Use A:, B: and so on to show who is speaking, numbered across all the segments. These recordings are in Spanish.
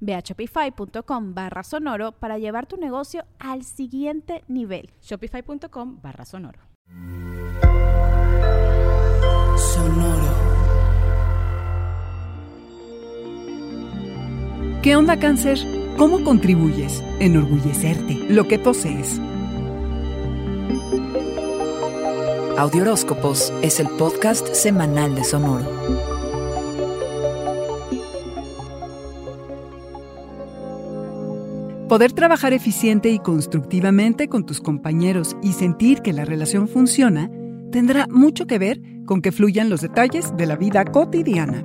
A: Ve a shopify.com barra sonoro para llevar tu negocio al siguiente nivel.
B: Shopify.com barra sonoro.
C: Sonoro.
D: ¿Qué onda cáncer? ¿Cómo contribuyes? Enorgullecerte, lo que posees.
C: Audioróscopos es el podcast semanal de Sonoro.
D: Poder trabajar eficiente y constructivamente con tus compañeros y sentir que la relación funciona tendrá mucho que ver con que fluyan los detalles de la vida cotidiana.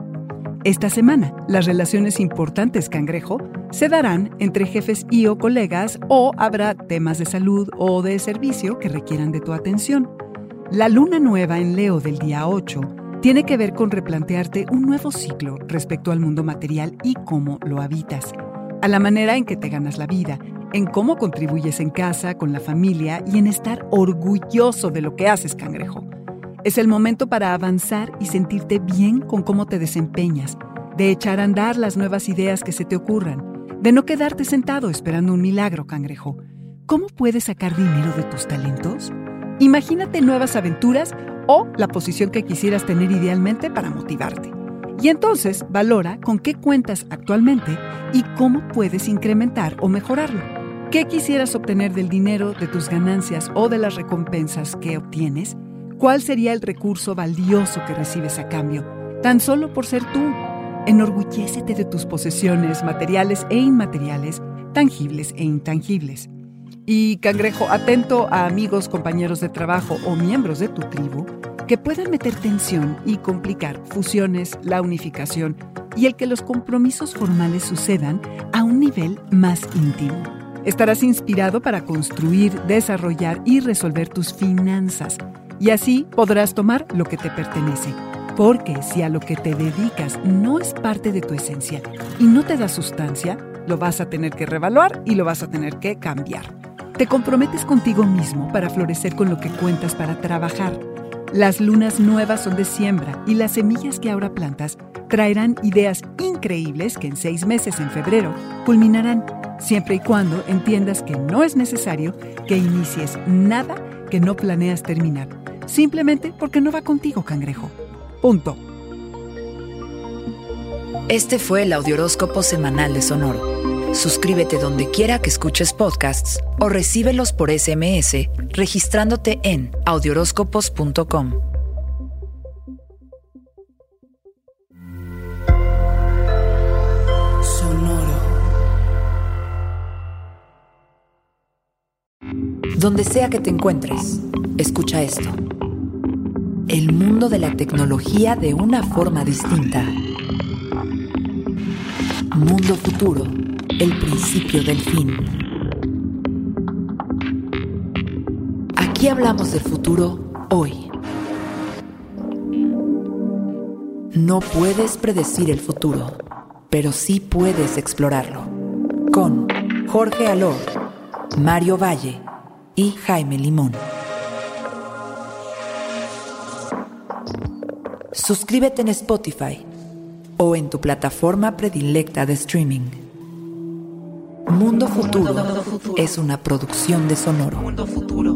D: Esta semana, las relaciones importantes cangrejo se darán entre jefes y o colegas o habrá temas de salud o de servicio que requieran de tu atención. La luna nueva en Leo del día 8 tiene que ver con replantearte un nuevo ciclo respecto al mundo material y cómo lo habitas a la manera en que te ganas la vida, en cómo contribuyes en casa, con la familia y en estar orgulloso de lo que haces, cangrejo. Es el momento para avanzar y sentirte bien con cómo te desempeñas, de echar a andar las nuevas ideas que se te ocurran, de no quedarte sentado esperando un milagro, cangrejo. ¿Cómo puedes sacar dinero de tus talentos? Imagínate nuevas aventuras o la posición que quisieras tener idealmente para motivarte. Y entonces valora con qué cuentas actualmente y cómo puedes incrementar o mejorarlo. ¿Qué quisieras obtener del dinero, de tus ganancias o de las recompensas que obtienes? ¿Cuál sería el recurso valioso que recibes a cambio? Tan solo por ser tú. Enorgullécete de tus posesiones materiales e inmateriales, tangibles e intangibles. Y cangrejo, atento a amigos, compañeros de trabajo o miembros de tu tribu que puedan meter tensión y complicar fusiones, la unificación y el que los compromisos formales sucedan a un nivel más íntimo. Estarás inspirado para construir, desarrollar y resolver tus finanzas y así podrás tomar lo que te pertenece. Porque si a lo que te dedicas no es parte de tu esencia y no te da sustancia, lo vas a tener que revaluar y lo vas a tener que cambiar. Te comprometes contigo mismo para florecer con lo que cuentas para trabajar las lunas nuevas son de siembra y las semillas que ahora plantas traerán ideas increíbles que en seis meses en febrero culminarán, siempre y cuando entiendas que no es necesario que inicies nada que no planeas terminar, simplemente porque no va contigo, cangrejo. Punto.
C: Este fue el Audioróscopo Semanal de Sonoro. Suscríbete donde quiera que escuches podcasts o recíbelos por SMS registrándote en audioróscopos.com. Sonoro. Donde sea que te encuentres, escucha esto. El mundo de la tecnología de una forma distinta. Mundo futuro el principio del fin. Aquí hablamos del futuro hoy. No puedes predecir el futuro, pero sí puedes explorarlo. Con Jorge Alor, Mario Valle y Jaime Limón. Suscríbete en Spotify o en tu plataforma predilecta de streaming. Mundo Futuro es una producción de Sonoro. Mundo Futuro.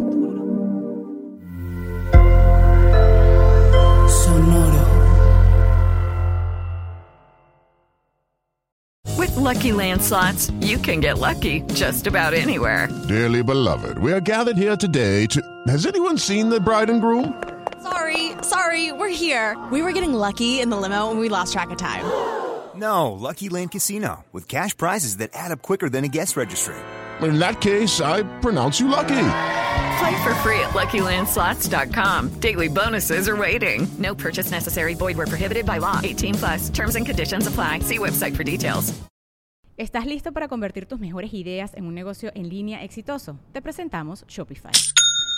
E: Sonoro. With lucky Land slots, you can get lucky just about anywhere.
F: Dearly beloved, we are gathered here today to. Has anyone seen the bride and groom?
G: Sorry, sorry, we're here. We were getting lucky in the limo and we lost track of time.
H: No, Lucky Land Casino, with cash prizes that add up quicker than a guest registry.
F: In that case, I pronounce you lucky.
E: Play for free at LuckyLandSlots.com. Daily bonuses are waiting. No purchase necessary. Void where prohibited by law. 18 plus. Terms and conditions apply. See website for details.
B: ¿Estás listo para convertir tus mejores ideas en un negocio en línea exitoso? Te presentamos Shopify.